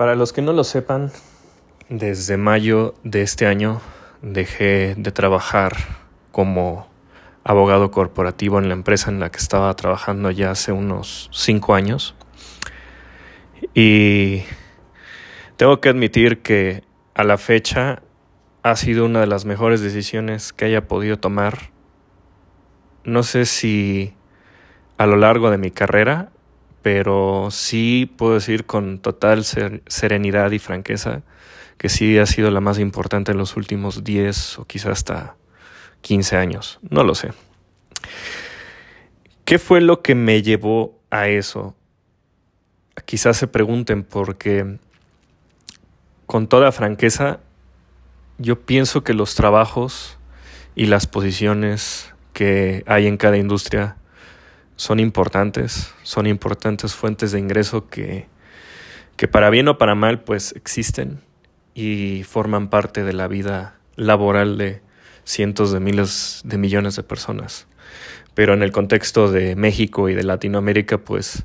Para los que no lo sepan, desde mayo de este año dejé de trabajar como abogado corporativo en la empresa en la que estaba trabajando ya hace unos cinco años. Y tengo que admitir que a la fecha ha sido una de las mejores decisiones que haya podido tomar. No sé si a lo largo de mi carrera pero sí puedo decir con total serenidad y franqueza que sí ha sido la más importante en los últimos 10 o quizás hasta 15 años, no lo sé. ¿Qué fue lo que me llevó a eso? Quizás se pregunten porque con toda franqueza yo pienso que los trabajos y las posiciones que hay en cada industria son importantes, son importantes fuentes de ingreso que, que para bien o para mal pues existen y forman parte de la vida laboral de cientos de miles de millones de personas. Pero en el contexto de México y de Latinoamérica pues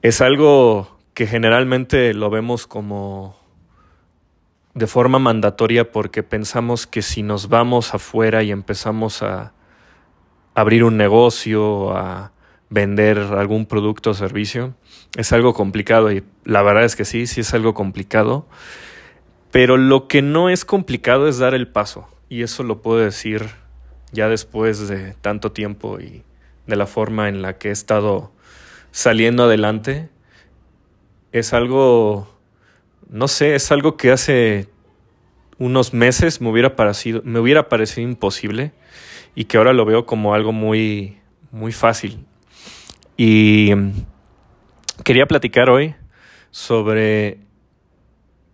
es algo que generalmente lo vemos como de forma mandatoria porque pensamos que si nos vamos afuera y empezamos a abrir un negocio, a vender algún producto o servicio. Es algo complicado y la verdad es que sí, sí es algo complicado. Pero lo que no es complicado es dar el paso. Y eso lo puedo decir ya después de tanto tiempo y de la forma en la que he estado saliendo adelante. Es algo, no sé, es algo que hace unos meses me hubiera parecido, me hubiera parecido imposible y que ahora lo veo como algo muy, muy fácil. Y quería platicar hoy sobre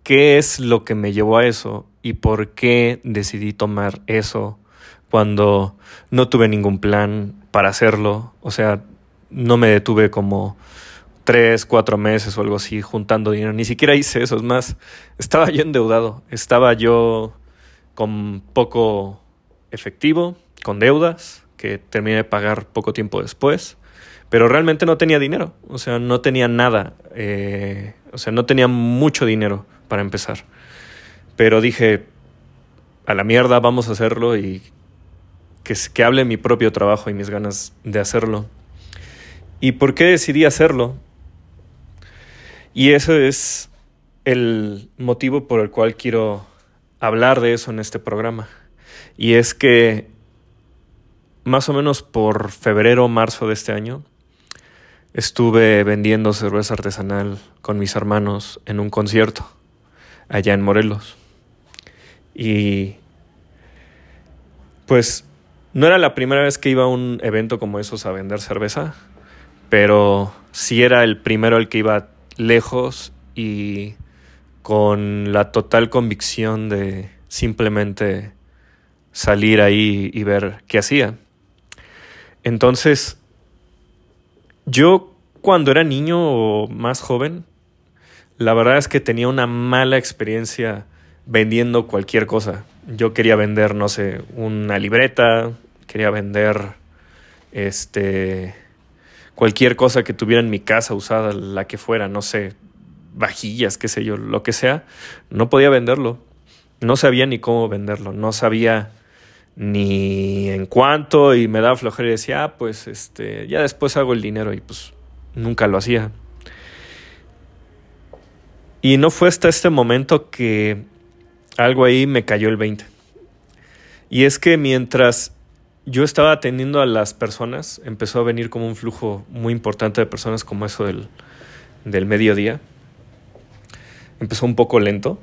qué es lo que me llevó a eso y por qué decidí tomar eso cuando no tuve ningún plan para hacerlo. O sea, no me detuve como tres, cuatro meses o algo así juntando dinero. Ni siquiera hice eso. Es más, estaba yo endeudado. Estaba yo con poco efectivo con deudas que terminé de pagar poco tiempo después, pero realmente no tenía dinero, o sea, no tenía nada, eh, o sea, no tenía mucho dinero para empezar. Pero dije, a la mierda, vamos a hacerlo y que, que hable mi propio trabajo y mis ganas de hacerlo. ¿Y por qué decidí hacerlo? Y eso es el motivo por el cual quiero hablar de eso en este programa. Y es que más o menos por febrero o marzo de este año, estuve vendiendo cerveza artesanal con mis hermanos en un concierto allá en Morelos. Y pues no era la primera vez que iba a un evento como esos a vender cerveza, pero sí era el primero al que iba lejos y con la total convicción de simplemente salir ahí y ver qué hacía. Entonces, yo cuando era niño o más joven, la verdad es que tenía una mala experiencia vendiendo cualquier cosa. Yo quería vender, no sé, una libreta, quería vender este cualquier cosa que tuviera en mi casa usada, la que fuera, no sé, vajillas, qué sé yo, lo que sea, no podía venderlo. No sabía ni cómo venderlo, no sabía ni en cuánto y me daba flojera y decía, ah, pues este, ya después hago el dinero y pues nunca lo hacía. Y no fue hasta este momento que algo ahí me cayó el 20. Y es que mientras yo estaba atendiendo a las personas, empezó a venir como un flujo muy importante de personas como eso del, del mediodía. Empezó un poco lento,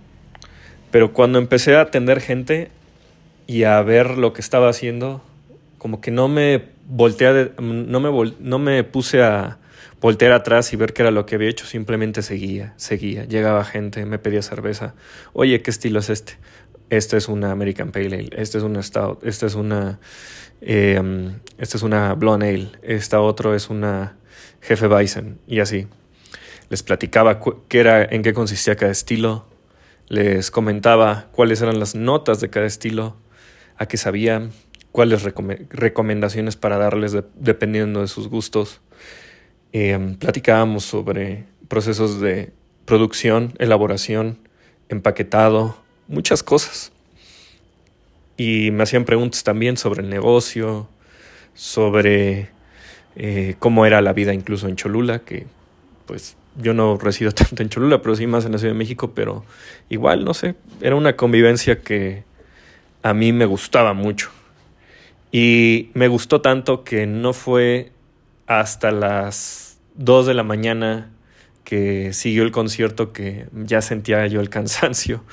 pero cuando empecé a atender gente, y a ver lo que estaba haciendo, como que no me volteé, no me, no me puse a voltear atrás y ver qué era lo que había hecho, simplemente seguía, seguía. Llegaba gente, me pedía cerveza. Oye, ¿qué estilo es este? Este es una American Pale Ale, este es una Stout, este es una, eh, es una Blonde Ale, esta otro es una Jefe Bison y así. Les platicaba qué era, en qué consistía cada estilo, les comentaba cuáles eran las notas de cada estilo, a qué sabía, cuáles recomendaciones para darles dependiendo de sus gustos. Em, platicábamos sobre procesos de producción, elaboración, empaquetado, muchas cosas. Y me hacían preguntas también sobre el negocio, sobre eh, cómo era la vida incluso en Cholula, que pues yo no resido tanto en Cholula, pero sí más en la Ciudad de México, pero igual, no sé, era una convivencia que a mí me gustaba mucho. Y me gustó tanto que no fue hasta las 2 de la mañana que siguió el concierto que ya sentía yo el cansancio.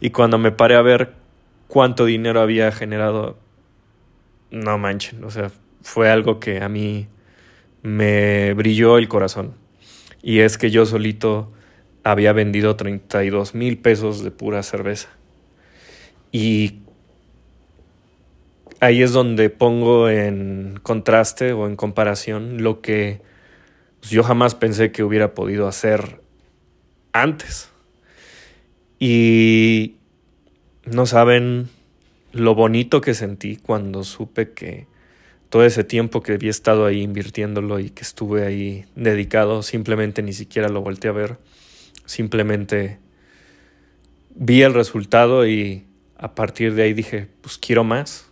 Y cuando me paré a ver cuánto dinero había generado, no manchen, o sea, fue algo que a mí me brilló el corazón. Y es que yo solito había vendido 32 mil pesos de pura cerveza. Y ahí es donde pongo en contraste o en comparación lo que yo jamás pensé que hubiera podido hacer antes. Y no saben lo bonito que sentí cuando supe que todo ese tiempo que había estado ahí invirtiéndolo y que estuve ahí dedicado, simplemente ni siquiera lo volteé a ver. Simplemente vi el resultado y a partir de ahí dije, pues quiero más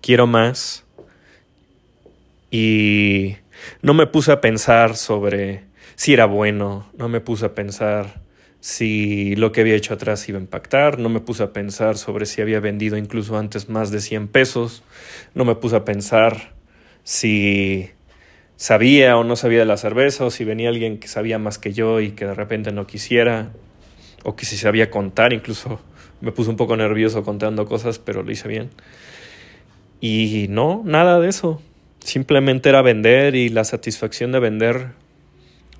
quiero más. Y no me puse a pensar sobre si era bueno, no me puse a pensar si lo que había hecho atrás iba a impactar, no me puse a pensar sobre si había vendido incluso antes más de 100 pesos, no me puse a pensar si sabía o no sabía de la cerveza, o si venía alguien que sabía más que yo y que de repente no quisiera, o que si sabía contar, incluso me puse un poco nervioso contando cosas, pero lo hice bien. Y no, nada de eso. Simplemente era vender y la satisfacción de vender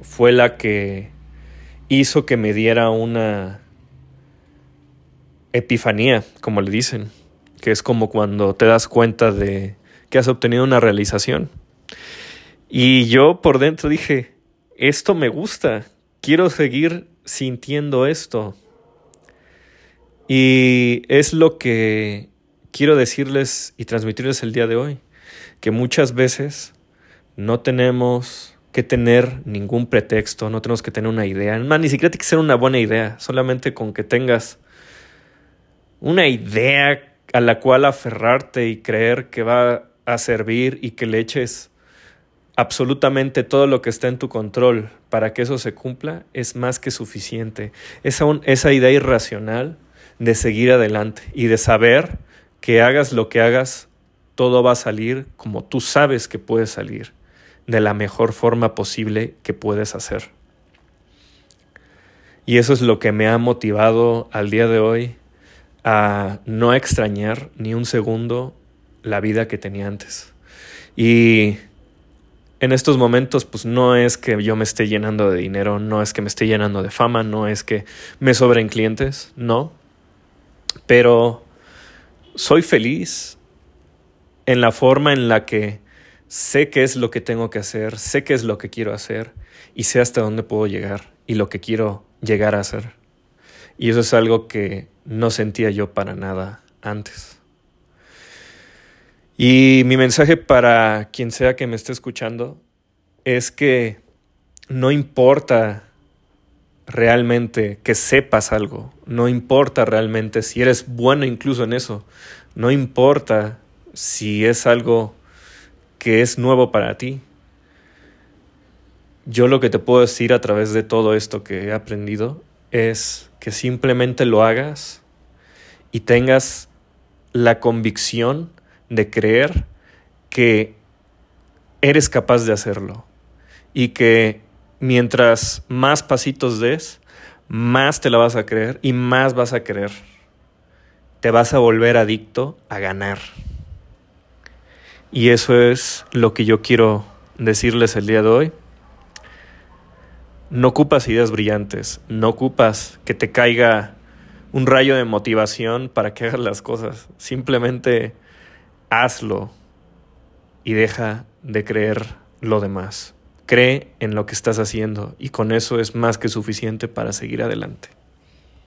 fue la que hizo que me diera una epifanía, como le dicen, que es como cuando te das cuenta de que has obtenido una realización. Y yo por dentro dije, esto me gusta, quiero seguir sintiendo esto. Y es lo que quiero decirles y transmitirles el día de hoy que muchas veces no tenemos que tener ningún pretexto, no tenemos que tener una idea. Más, ni siquiera tiene que ser una buena idea, solamente con que tengas una idea a la cual aferrarte y creer que va a servir y que le eches absolutamente todo lo que está en tu control para que eso se cumpla, es más que suficiente. Esa, esa idea irracional de seguir adelante y de saber que hagas lo que hagas, todo va a salir como tú sabes que puede salir, de la mejor forma posible que puedes hacer. Y eso es lo que me ha motivado al día de hoy a no extrañar ni un segundo la vida que tenía antes. Y en estos momentos, pues no es que yo me esté llenando de dinero, no es que me esté llenando de fama, no es que me sobren clientes, no. Pero soy feliz en la forma en la que sé qué es lo que tengo que hacer, sé qué es lo que quiero hacer y sé hasta dónde puedo llegar y lo que quiero llegar a hacer. Y eso es algo que no sentía yo para nada antes. Y mi mensaje para quien sea que me esté escuchando es que no importa realmente que sepas algo, no importa realmente si eres bueno incluso en eso, no importa si es algo que es nuevo para ti. Yo lo que te puedo decir a través de todo esto que he aprendido es que simplemente lo hagas y tengas la convicción de creer que eres capaz de hacerlo y que mientras más pasitos des, más te la vas a creer y más vas a querer. Te vas a volver adicto a ganar. Y eso es lo que yo quiero decirles el día de hoy. No ocupas ideas brillantes, no ocupas que te caiga un rayo de motivación para que hagas las cosas. Simplemente hazlo y deja de creer lo demás. Cree en lo que estás haciendo y con eso es más que suficiente para seguir adelante.